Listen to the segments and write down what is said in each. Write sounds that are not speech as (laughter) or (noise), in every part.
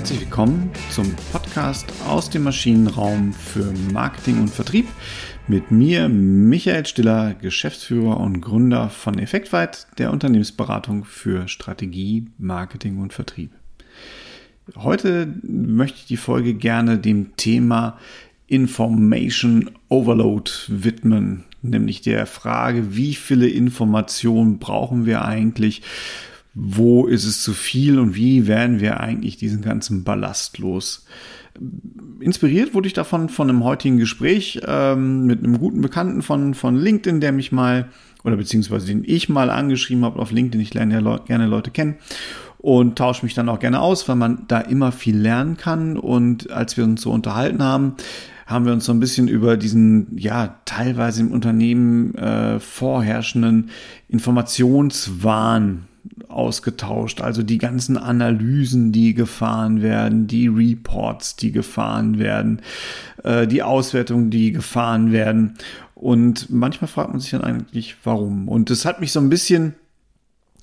herzlich willkommen zum Podcast aus dem Maschinenraum für Marketing und Vertrieb mit mir, Michael Stiller, Geschäftsführer und Gründer von Effektweit, der Unternehmensberatung für Strategie, Marketing und Vertrieb. Heute möchte ich die Folge gerne dem Thema Information Overload widmen, nämlich der Frage, wie viele Informationen brauchen wir eigentlich, wo ist es zu viel und wie werden wir eigentlich diesen ganzen Ballast los. Inspiriert wurde ich davon von einem heutigen Gespräch ähm, mit einem guten Bekannten von, von LinkedIn, der mich mal, oder beziehungsweise den ich mal angeschrieben habe auf LinkedIn. Ich lerne ja Le gerne Leute kennen und tausche mich dann auch gerne aus, weil man da immer viel lernen kann. Und als wir uns so unterhalten haben, haben wir uns so ein bisschen über diesen, ja, teilweise im Unternehmen äh, vorherrschenden Informationswahn ausgetauscht. Also die ganzen Analysen, die gefahren werden, die Reports, die gefahren werden, äh, die Auswertungen, die gefahren werden. Und manchmal fragt man sich dann eigentlich, warum. Und das hat mich so ein bisschen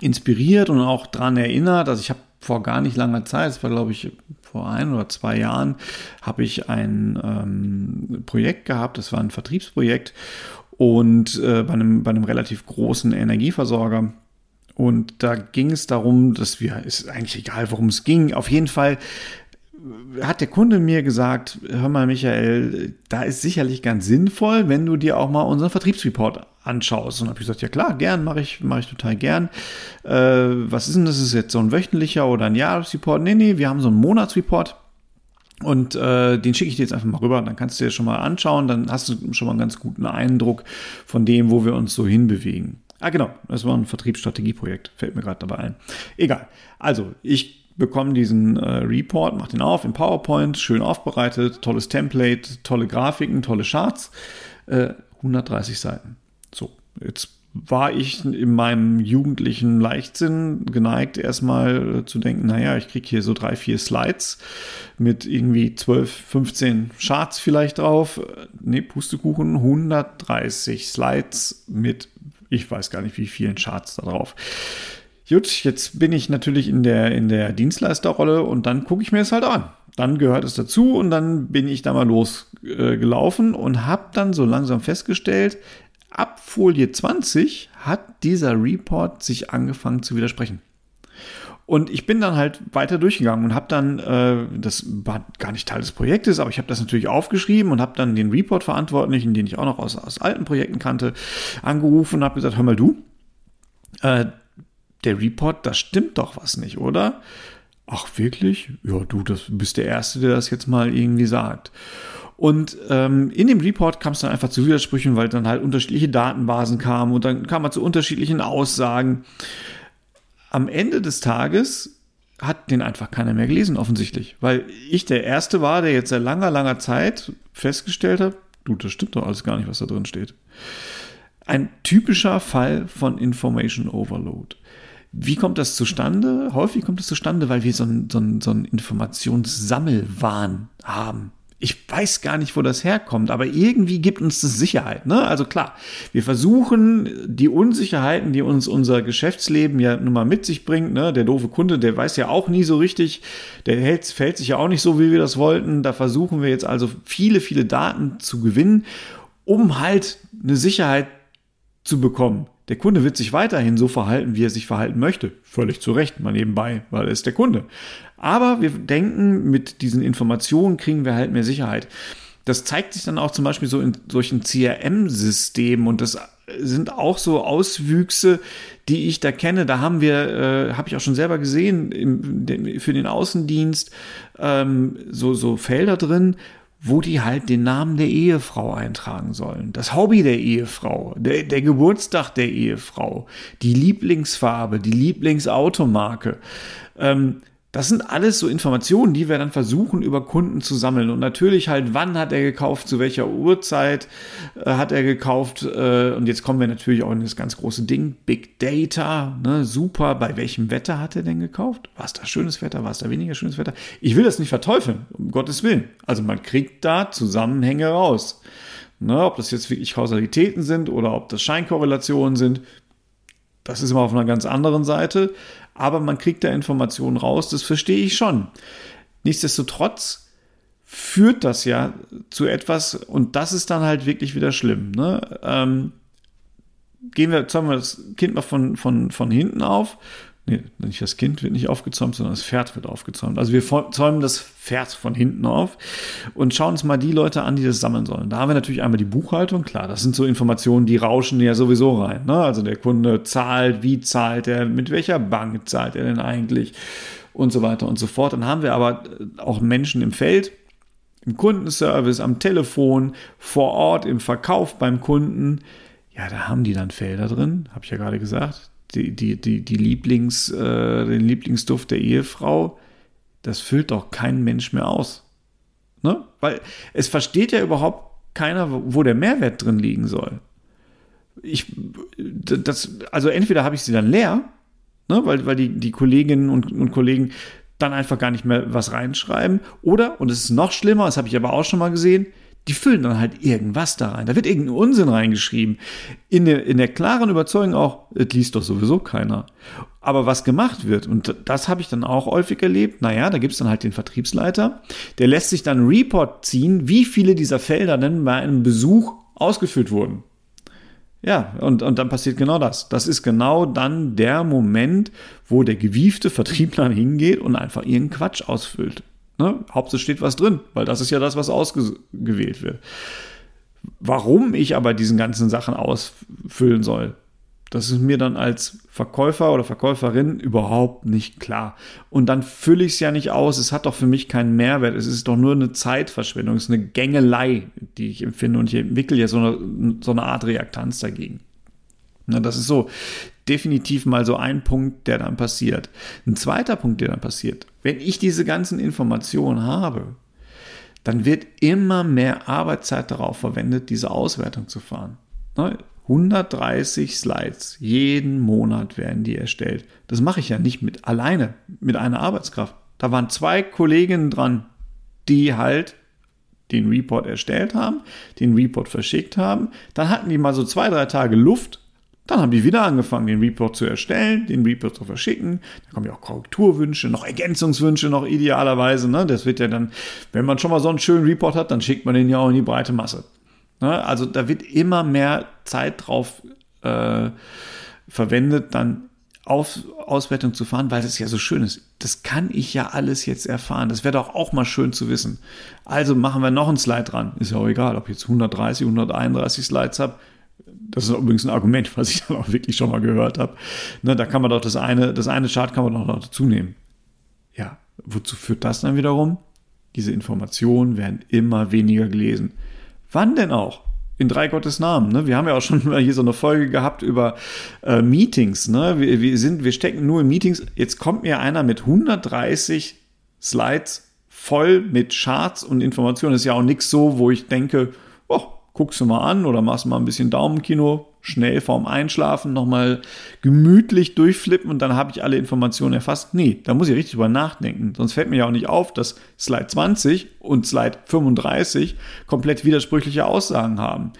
inspiriert und auch daran erinnert. Also ich habe vor gar nicht langer Zeit, es war glaube ich vor ein oder zwei Jahren, habe ich ein ähm, Projekt gehabt, das war ein Vertriebsprojekt und äh, bei, einem, bei einem relativ großen Energieversorger. Und da ging es darum, dass wir, ist eigentlich egal, worum es ging, auf jeden Fall hat der Kunde mir gesagt, hör mal Michael, da ist sicherlich ganz sinnvoll, wenn du dir auch mal unseren Vertriebsreport anschaust. Und habe ich gesagt, ja klar, gern, mache ich, mache ich total gern. Äh, was ist denn das? Ist jetzt so ein wöchentlicher oder ein Jahresreport? Nee, nee, wir haben so einen Monatsreport. Und äh, den schicke ich dir jetzt einfach mal rüber, dann kannst du dir schon mal anschauen, dann hast du schon mal einen ganz guten Eindruck von dem, wo wir uns so hinbewegen. Ah, genau, das war ein Vertriebsstrategieprojekt, fällt mir gerade dabei ein. Egal. Also, ich bekomme diesen äh, Report, mache den auf in PowerPoint, schön aufbereitet, tolles Template, tolle Grafiken, tolle Charts, äh, 130 Seiten. So, jetzt war ich in meinem jugendlichen Leichtsinn geneigt, erstmal zu denken, naja, ich kriege hier so drei, vier Slides mit irgendwie 12, 15 Charts vielleicht drauf. Nee, Pustekuchen, 130 Slides mit, ich weiß gar nicht, wie vielen Charts da drauf. Gut, jetzt bin ich natürlich in der, in der Dienstleisterrolle und dann gucke ich mir es halt an. Dann gehört es dazu und dann bin ich da mal losgelaufen äh, und habe dann so langsam festgestellt, ab Folie 20 hat dieser Report sich angefangen zu widersprechen. Und ich bin dann halt weiter durchgegangen und habe dann, äh, das war gar nicht Teil des Projektes, aber ich habe das natürlich aufgeschrieben und habe dann den Report-Verantwortlichen, den ich auch noch aus, aus alten Projekten kannte, angerufen und habe gesagt, hör mal du, äh, der Report, da stimmt doch was nicht, oder? Ach, wirklich? Ja, du, das bist der Erste, der das jetzt mal irgendwie sagt. Und ähm, in dem Report kam es dann einfach zu Widersprüchen, weil dann halt unterschiedliche Datenbasen kamen und dann kam man zu unterschiedlichen Aussagen. Am Ende des Tages hat den einfach keiner mehr gelesen, offensichtlich. Weil ich der Erste war, der jetzt seit langer, langer Zeit festgestellt hat, du, das stimmt doch alles gar nicht, was da drin steht. Ein typischer Fall von Information Overload. Wie kommt das zustande? Häufig kommt es zustande, weil wir so einen so so ein Informationssammelwahn haben. Ich weiß gar nicht, wo das herkommt, aber irgendwie gibt uns das Sicherheit. Ne? Also klar, wir versuchen die Unsicherheiten, die uns unser Geschäftsleben ja nun mal mit sich bringt. Ne? Der doofe Kunde, der weiß ja auch nie so richtig, der hält, fällt sich ja auch nicht so, wie wir das wollten. Da versuchen wir jetzt also viele, viele Daten zu gewinnen, um halt eine Sicherheit zu bekommen. Der Kunde wird sich weiterhin so verhalten, wie er sich verhalten möchte. Völlig zu Recht, mal nebenbei, weil er ist der Kunde. Aber wir denken, mit diesen Informationen kriegen wir halt mehr Sicherheit. Das zeigt sich dann auch zum Beispiel so in solchen CRM-Systemen und das sind auch so Auswüchse, die ich da kenne. Da haben wir, äh, habe ich auch schon selber gesehen, im, für den Außendienst ähm, so, so Felder drin, wo die halt den Namen der Ehefrau eintragen sollen. Das Hobby der Ehefrau, der, der Geburtstag der Ehefrau, die Lieblingsfarbe, die Lieblingsautomarke. Ähm, das sind alles so Informationen, die wir dann versuchen über Kunden zu sammeln. Und natürlich halt, wann hat er gekauft, zu welcher Uhrzeit äh, hat er gekauft. Äh, und jetzt kommen wir natürlich auch in das ganz große Ding, Big Data. Ne, super, bei welchem Wetter hat er denn gekauft? War es da schönes Wetter, war es da weniger schönes Wetter? Ich will das nicht verteufeln, um Gottes Willen. Also man kriegt da Zusammenhänge raus. Ne, ob das jetzt wirklich Kausalitäten sind oder ob das Scheinkorrelationen sind, das ist immer auf einer ganz anderen Seite aber man kriegt da Informationen raus, das verstehe ich schon. Nichtsdestotrotz führt das ja zu etwas und das ist dann halt wirklich wieder schlimm. Ne? Ähm, gehen wir, zäumen wir das Kind mal von, von, von hinten auf. Nee, nicht das Kind wird nicht aufgezäumt, sondern das Pferd wird aufgezäumt. Also wir zäumen das Pferd von hinten auf und schauen uns mal die Leute an, die das sammeln sollen. Da haben wir natürlich einmal die Buchhaltung, klar, das sind so Informationen, die rauschen ja sowieso rein. Ne? Also der Kunde zahlt, wie zahlt er, mit welcher Bank zahlt er denn eigentlich und so weiter und so fort. Dann haben wir aber auch Menschen im Feld, im Kundenservice, am Telefon, vor Ort, im Verkauf beim Kunden. Ja, da haben die dann Felder drin, habe ich ja gerade gesagt. Die, die, die, die Lieblings, äh, den Lieblingsduft der Ehefrau, das füllt doch kein Mensch mehr aus. Ne? Weil es versteht ja überhaupt keiner, wo der Mehrwert drin liegen soll. Ich, das, also entweder habe ich sie dann leer, ne, weil, weil die, die Kolleginnen und, und Kollegen dann einfach gar nicht mehr was reinschreiben. Oder, und es ist noch schlimmer, das habe ich aber auch schon mal gesehen, die füllen dann halt irgendwas da rein. Da wird irgendein Unsinn reingeschrieben. In der, in der klaren Überzeugung auch, es liest doch sowieso keiner. Aber was gemacht wird, und das habe ich dann auch häufig erlebt, naja, da gibt es dann halt den Vertriebsleiter, der lässt sich dann einen Report ziehen, wie viele dieser Felder denn bei einem Besuch ausgefüllt wurden. Ja, und, und dann passiert genau das. Das ist genau dann der Moment, wo der gewiefte Vertriebler (laughs) hingeht und einfach ihren Quatsch ausfüllt. Ne? Hauptsache steht was drin, weil das ist ja das, was ausgewählt wird. Warum ich aber diesen ganzen Sachen ausfüllen soll, das ist mir dann als Verkäufer oder Verkäuferin überhaupt nicht klar. Und dann fülle ich es ja nicht aus. Es hat doch für mich keinen Mehrwert. Es ist doch nur eine Zeitverschwendung. Es ist eine Gängelei, die ich empfinde. Und ich entwickle ja so eine, so eine Art Reaktanz dagegen. Na, das ist so definitiv mal so ein Punkt, der dann passiert. Ein zweiter Punkt, der dann passiert. Wenn ich diese ganzen Informationen habe, dann wird immer mehr Arbeitszeit darauf verwendet, diese Auswertung zu fahren. 130 Slides jeden Monat werden die erstellt. Das mache ich ja nicht mit alleine, mit einer Arbeitskraft. Da waren zwei Kolleginnen dran, die halt den Report erstellt haben, den Report verschickt haben. Dann hatten die mal so zwei, drei Tage Luft. Dann haben die wieder angefangen, den Report zu erstellen, den Report zu verschicken. Da kommen ja auch Korrekturwünsche, noch Ergänzungswünsche, noch idealerweise. Ne? Das wird ja dann, wenn man schon mal so einen schönen Report hat, dann schickt man den ja auch in die breite Masse. Ne? Also da wird immer mehr Zeit drauf äh, verwendet, dann auf Auswertung zu fahren, weil es ja so schön ist. Das kann ich ja alles jetzt erfahren. Das wäre doch auch mal schön zu wissen. Also machen wir noch ein Slide dran. Ist ja auch egal, ob ich jetzt 130, 131 Slides habe. Das ist übrigens ein Argument, was ich (laughs) dann auch wirklich schon mal gehört habe. Ne, da kann man doch das eine, das eine Chart kann man doch noch dazu nehmen. Ja, wozu führt das dann wiederum? Diese Informationen werden immer weniger gelesen. Wann denn auch? In drei Gottes Namen. Ne? Wir haben ja auch schon (laughs) mal hier so eine Folge gehabt über äh, Meetings. Ne? Wir, wir, sind, wir stecken nur in Meetings. Jetzt kommt mir einer mit 130 Slides voll mit Charts und Informationen. Das ist ja auch nichts so, wo ich denke, oh, guckst du mal an oder machst mal ein bisschen Daumenkino, schnell vorm Einschlafen nochmal gemütlich durchflippen und dann habe ich alle Informationen erfasst. Nee, da muss ich richtig drüber nachdenken. Sonst fällt mir ja auch nicht auf, dass Slide 20 und Slide 35 komplett widersprüchliche Aussagen haben,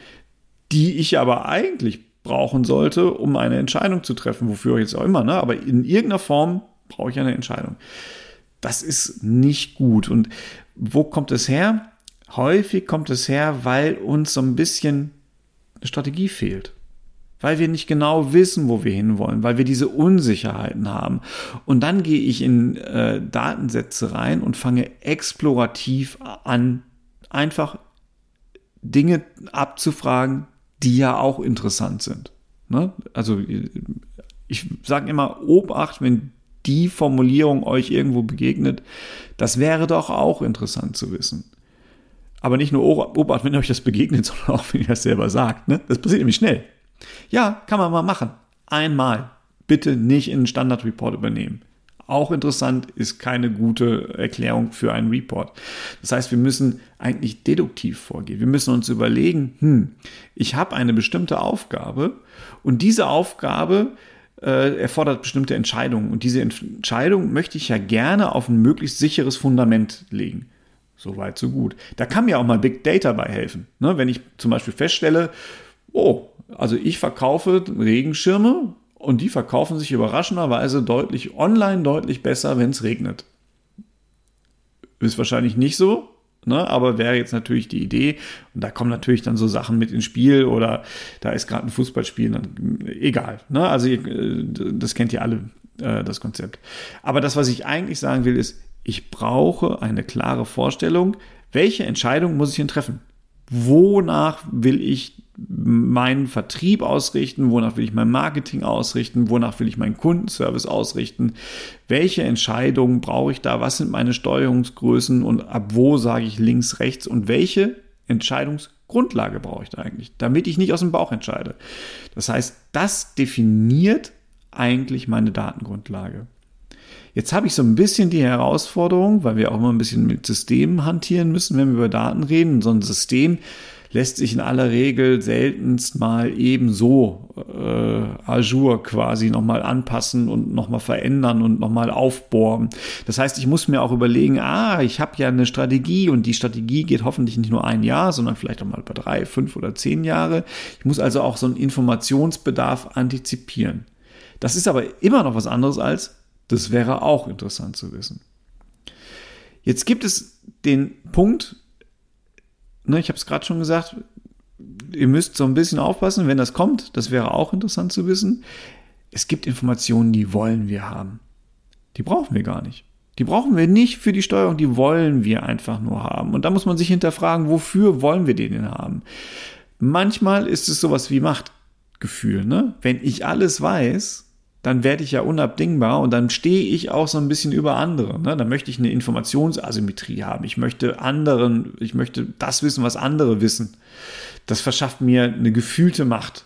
die ich aber eigentlich brauchen sollte, um eine Entscheidung zu treffen, wofür jetzt auch immer, ne? aber in irgendeiner Form brauche ich eine Entscheidung. Das ist nicht gut. Und wo kommt es her? Häufig kommt es her, weil uns so ein bisschen eine Strategie fehlt weil wir nicht genau wissen, wo wir hinwollen, weil wir diese Unsicherheiten haben. Und dann gehe ich in äh, Datensätze rein und fange explorativ an, einfach Dinge abzufragen, die ja auch interessant sind. Ne? Also ich sage immer, Obacht, wenn die Formulierung euch irgendwo begegnet, das wäre doch auch interessant zu wissen. Aber nicht nur Obacht, wenn euch das begegnet, (laughs) sondern auch, wenn ihr das selber sagt. Ne? Das passiert nämlich schnell. Ja, kann man mal machen. Einmal. Bitte nicht in einen Standard-Report übernehmen. Auch interessant ist keine gute Erklärung für einen Report. Das heißt, wir müssen eigentlich deduktiv vorgehen. Wir müssen uns überlegen, hm, ich habe eine bestimmte Aufgabe und diese Aufgabe äh, erfordert bestimmte Entscheidungen. Und diese Entscheidung möchte ich ja gerne auf ein möglichst sicheres Fundament legen. So weit, so gut. Da kann mir auch mal Big Data bei helfen. Ne? Wenn ich zum Beispiel feststelle, oh, also ich verkaufe Regenschirme und die verkaufen sich überraschenderweise deutlich online deutlich besser, wenn es regnet. Ist wahrscheinlich nicht so, ne? aber wäre jetzt natürlich die Idee. Und da kommen natürlich dann so Sachen mit ins Spiel oder da ist gerade ein Fußballspiel, dann, egal. Ne? Also äh, das kennt ihr alle, äh, das Konzept. Aber das, was ich eigentlich sagen will, ist, ich brauche eine klare Vorstellung, welche Entscheidung muss ich denn treffen? Wonach will ich meinen Vertrieb ausrichten? Wonach will ich mein Marketing ausrichten? Wonach will ich meinen Kundenservice ausrichten? Welche Entscheidungen brauche ich da? Was sind meine Steuerungsgrößen und ab wo sage ich links, rechts? Und welche Entscheidungsgrundlage brauche ich da eigentlich, damit ich nicht aus dem Bauch entscheide? Das heißt, das definiert eigentlich meine Datengrundlage. Jetzt habe ich so ein bisschen die Herausforderung, weil wir auch immer ein bisschen mit Systemen hantieren müssen, wenn wir über Daten reden. So ein System lässt sich in aller Regel seltenst mal ebenso äh, Azure quasi nochmal anpassen und nochmal verändern und nochmal aufbohren. Das heißt, ich muss mir auch überlegen, ah, ich habe ja eine Strategie und die Strategie geht hoffentlich nicht nur ein Jahr, sondern vielleicht auch mal über drei, fünf oder zehn Jahre. Ich muss also auch so einen Informationsbedarf antizipieren. Das ist aber immer noch was anderes als das wäre auch interessant zu wissen. Jetzt gibt es den Punkt, ne, ich habe es gerade schon gesagt, ihr müsst so ein bisschen aufpassen, wenn das kommt, das wäre auch interessant zu wissen. Es gibt Informationen, die wollen wir haben. Die brauchen wir gar nicht. Die brauchen wir nicht für die Steuerung, die wollen wir einfach nur haben. Und da muss man sich hinterfragen, wofür wollen wir den denn haben? Manchmal ist es sowas wie Machtgefühl. Ne? Wenn ich alles weiß, dann werde ich ja unabdingbar und dann stehe ich auch so ein bisschen über andere. Ne? Dann möchte ich eine Informationsasymmetrie haben. Ich möchte anderen, ich möchte das wissen, was andere wissen. Das verschafft mir eine gefühlte Macht.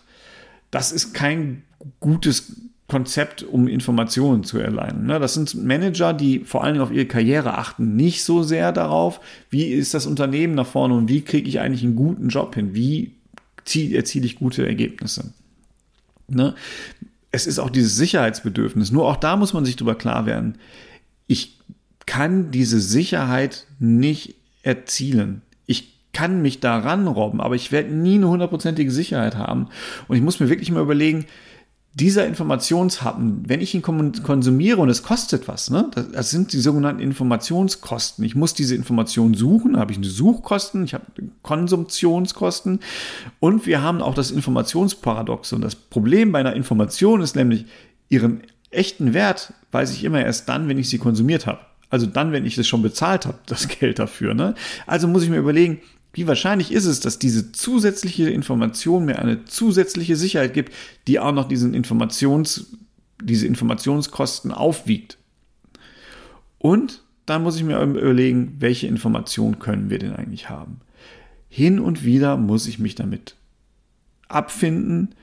Das ist kein gutes Konzept, um Informationen zu erlangen. Ne? Das sind Manager, die vor allen Dingen auf ihre Karriere achten, nicht so sehr darauf, wie ist das Unternehmen nach vorne und wie kriege ich eigentlich einen guten Job hin, wie erziele ich gute Ergebnisse. Es ist auch dieses Sicherheitsbedürfnis. Nur auch da muss man sich drüber klar werden. Ich kann diese Sicherheit nicht erzielen. Ich kann mich daran robben, aber ich werde nie eine hundertprozentige Sicherheit haben. Und ich muss mir wirklich mal überlegen, dieser Informationshappen, wenn ich ihn konsumiere und es kostet was, ne, das sind die sogenannten Informationskosten. Ich muss diese Information suchen, habe ich eine Suchkosten, ich habe Konsumptionskosten und wir haben auch das Informationsparadox. Und das Problem bei einer Information ist nämlich, ihren echten Wert weiß ich immer erst dann, wenn ich sie konsumiert habe. Also dann, wenn ich es schon bezahlt habe, das (laughs) Geld dafür. Ne? Also muss ich mir überlegen, wie wahrscheinlich ist es, dass diese zusätzliche Information mir eine zusätzliche Sicherheit gibt, die auch noch diesen Informations, diese Informationskosten aufwiegt? Und dann muss ich mir überlegen, welche Informationen können wir denn eigentlich haben? Hin und wieder muss ich mich damit abfinden,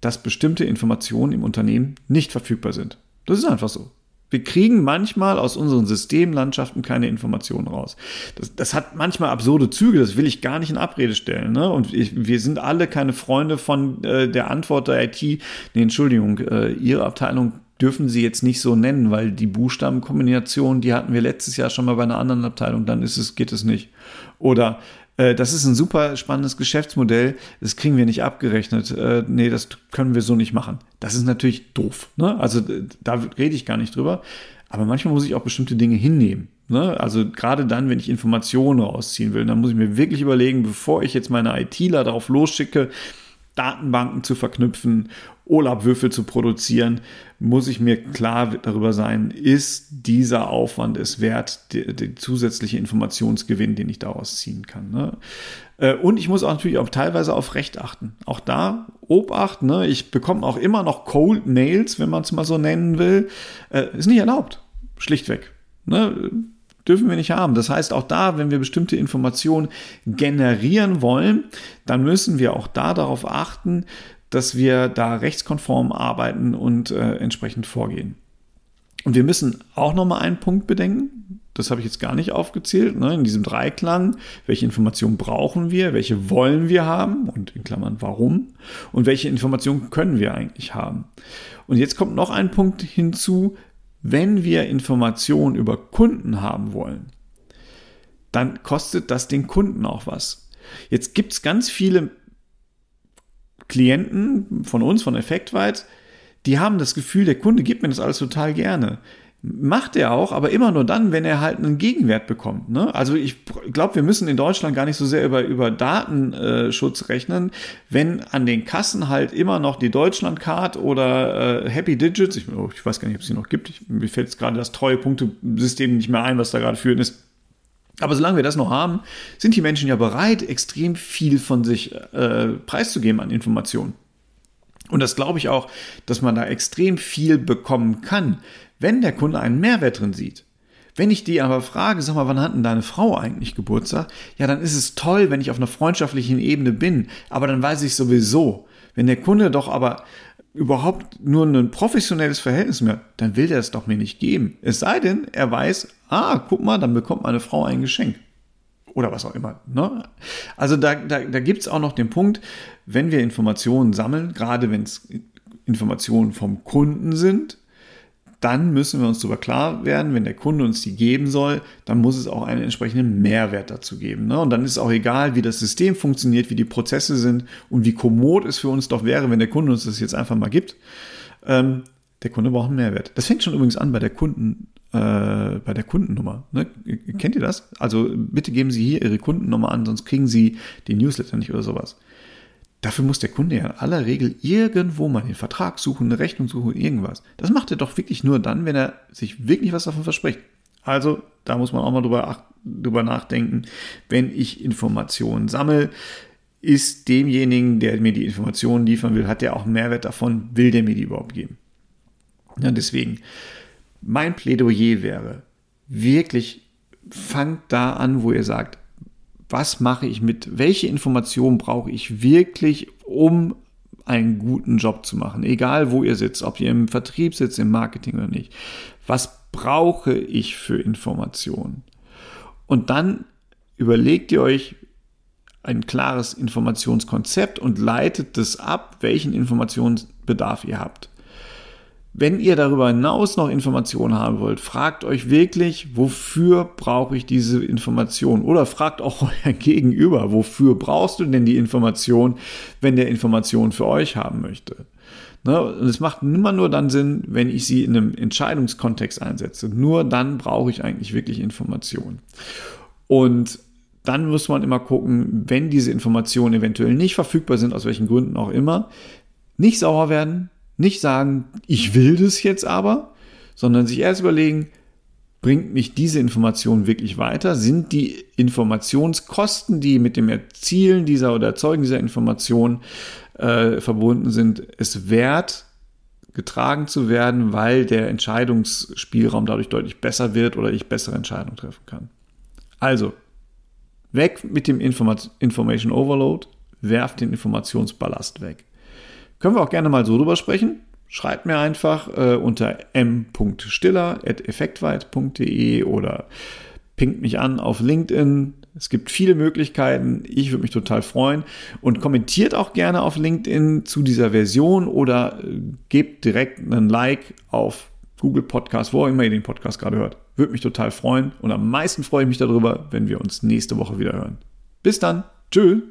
dass bestimmte Informationen im Unternehmen nicht verfügbar sind. Das ist einfach so. Wir kriegen manchmal aus unseren Systemlandschaften keine Informationen raus. Das, das hat manchmal absurde Züge, das will ich gar nicht in Abrede stellen. Ne? Und ich, wir sind alle keine Freunde von äh, der Antwort der IT. Nee, Entschuldigung, äh, Ihre Abteilung dürfen Sie jetzt nicht so nennen, weil die Buchstabenkombination, die hatten wir letztes Jahr schon mal bei einer anderen Abteilung, dann ist es, geht es nicht. Oder das ist ein super spannendes Geschäftsmodell, das kriegen wir nicht abgerechnet. Äh, nee, das können wir so nicht machen. Das ist natürlich doof. Ne? Also da rede ich gar nicht drüber. Aber manchmal muss ich auch bestimmte Dinge hinnehmen. Ne? Also gerade dann, wenn ich Informationen rausziehen will, dann muss ich mir wirklich überlegen, bevor ich jetzt meine ITler darauf losschicke, Datenbanken zu verknüpfen, Olab-Würfel zu produzieren, muss ich mir klar darüber sein, ist dieser Aufwand es wert, der zusätzliche Informationsgewinn, den ich daraus ziehen kann. Ne? Äh, und ich muss auch natürlich auch teilweise auf Recht achten. Auch da Obacht, ne? ich bekomme auch immer noch Cold Mails, wenn man es mal so nennen will. Äh, ist nicht erlaubt, schlichtweg. Ne? dürfen wir nicht haben. Das heißt, auch da, wenn wir bestimmte Informationen generieren wollen, dann müssen wir auch da darauf achten, dass wir da rechtskonform arbeiten und äh, entsprechend vorgehen. Und wir müssen auch noch mal einen Punkt bedenken. Das habe ich jetzt gar nicht aufgezählt. Ne? In diesem Dreiklang, welche Informationen brauchen wir, welche wollen wir haben und in Klammern warum und welche Informationen können wir eigentlich haben. Und jetzt kommt noch ein Punkt hinzu, wenn wir Informationen über Kunden haben wollen, dann kostet das den Kunden auch was. Jetzt gibt es ganz viele Klienten von uns, von Effektweit, die haben das Gefühl, der Kunde gibt mir das alles total gerne. Macht er auch, aber immer nur dann, wenn er halt einen Gegenwert bekommt. Ne? Also ich glaube, wir müssen in Deutschland gar nicht so sehr über, über Datenschutz rechnen, wenn an den Kassen halt immer noch die Deutschlandcard oder äh, Happy Digits, ich, oh, ich, weiß gar nicht, ob es sie noch gibt, ich, mir fällt gerade das treue Punktesystem nicht mehr ein, was da gerade führend ist. Aber solange wir das noch haben, sind die Menschen ja bereit, extrem viel von sich äh, preiszugeben an Informationen. Und das glaube ich auch, dass man da extrem viel bekommen kann, wenn der Kunde einen Mehrwert drin sieht. Wenn ich die aber frage, sag mal, wann hat denn deine Frau eigentlich Geburtstag? Ja, dann ist es toll, wenn ich auf einer freundschaftlichen Ebene bin, aber dann weiß ich sowieso. Wenn der Kunde doch aber überhaupt nur ein professionelles Verhältnis mehr, dann will der es doch mir nicht geben. Es sei denn, er weiß, ah, guck mal, dann bekommt meine Frau ein Geschenk. Oder was auch immer. Ne? Also da, da, da gibt es auch noch den Punkt, wenn wir Informationen sammeln, gerade wenn es Informationen vom Kunden sind, dann müssen wir uns darüber klar werden, wenn der Kunde uns die geben soll, dann muss es auch einen entsprechenden Mehrwert dazu geben. Ne? Und dann ist auch egal, wie das System funktioniert, wie die Prozesse sind und wie kommod es für uns doch wäre, wenn der Kunde uns das jetzt einfach mal gibt. Ähm, der Kunde braucht einen Mehrwert. Das fängt schon übrigens an bei der Kunden, äh, bei der Kundennummer. Ne? Kennt ihr das? Also bitte geben Sie hier Ihre Kundennummer an, sonst kriegen Sie den Newsletter nicht oder sowas. Dafür muss der Kunde ja in aller Regel irgendwo mal den Vertrag suchen, eine Rechnung suchen, irgendwas. Das macht er doch wirklich nur dann, wenn er sich wirklich was davon verspricht. Also, da muss man auch mal drüber, drüber nachdenken. Wenn ich Informationen sammle, ist demjenigen, der mir die Informationen liefern will, hat der auch einen Mehrwert davon, will der mir die überhaupt geben. Ja, deswegen, mein Plädoyer wäre, wirklich fangt da an, wo ihr sagt, was mache ich mit, welche Informationen brauche ich wirklich, um einen guten Job zu machen, egal wo ihr sitzt, ob ihr im Vertrieb sitzt, im Marketing oder nicht. Was brauche ich für Informationen? Und dann überlegt ihr euch ein klares Informationskonzept und leitet das ab, welchen Informationsbedarf ihr habt. Wenn ihr darüber hinaus noch Informationen haben wollt, fragt euch wirklich, wofür brauche ich diese Information? Oder fragt auch (laughs) euer Gegenüber, wofür brauchst du denn die Information, wenn der Information für euch haben möchte? Ne? Und es macht immer nur dann Sinn, wenn ich sie in einem Entscheidungskontext einsetze. Nur dann brauche ich eigentlich wirklich Informationen. Und dann muss man immer gucken, wenn diese Informationen eventuell nicht verfügbar sind, aus welchen Gründen auch immer, nicht sauer werden, nicht sagen, ich will das jetzt aber, sondern sich erst überlegen, bringt mich diese Information wirklich weiter? Sind die Informationskosten, die mit dem Erzielen dieser oder Erzeugen dieser Information äh, verbunden sind, es wert, getragen zu werden, weil der Entscheidungsspielraum dadurch deutlich besser wird oder ich bessere Entscheidungen treffen kann? Also, weg mit dem Informat Information Overload, werft den Informationsballast weg. Können wir auch gerne mal so drüber sprechen. Schreibt mir einfach äh, unter m.stiller.effektweit.de oder pinkt mich an auf LinkedIn. Es gibt viele Möglichkeiten. Ich würde mich total freuen. Und kommentiert auch gerne auf LinkedIn zu dieser Version oder äh, gebt direkt einen Like auf Google Podcast, wo auch immer ihr den Podcast gerade hört. Würde mich total freuen. Und am meisten freue ich mich darüber, wenn wir uns nächste Woche wieder hören. Bis dann. Tschüss.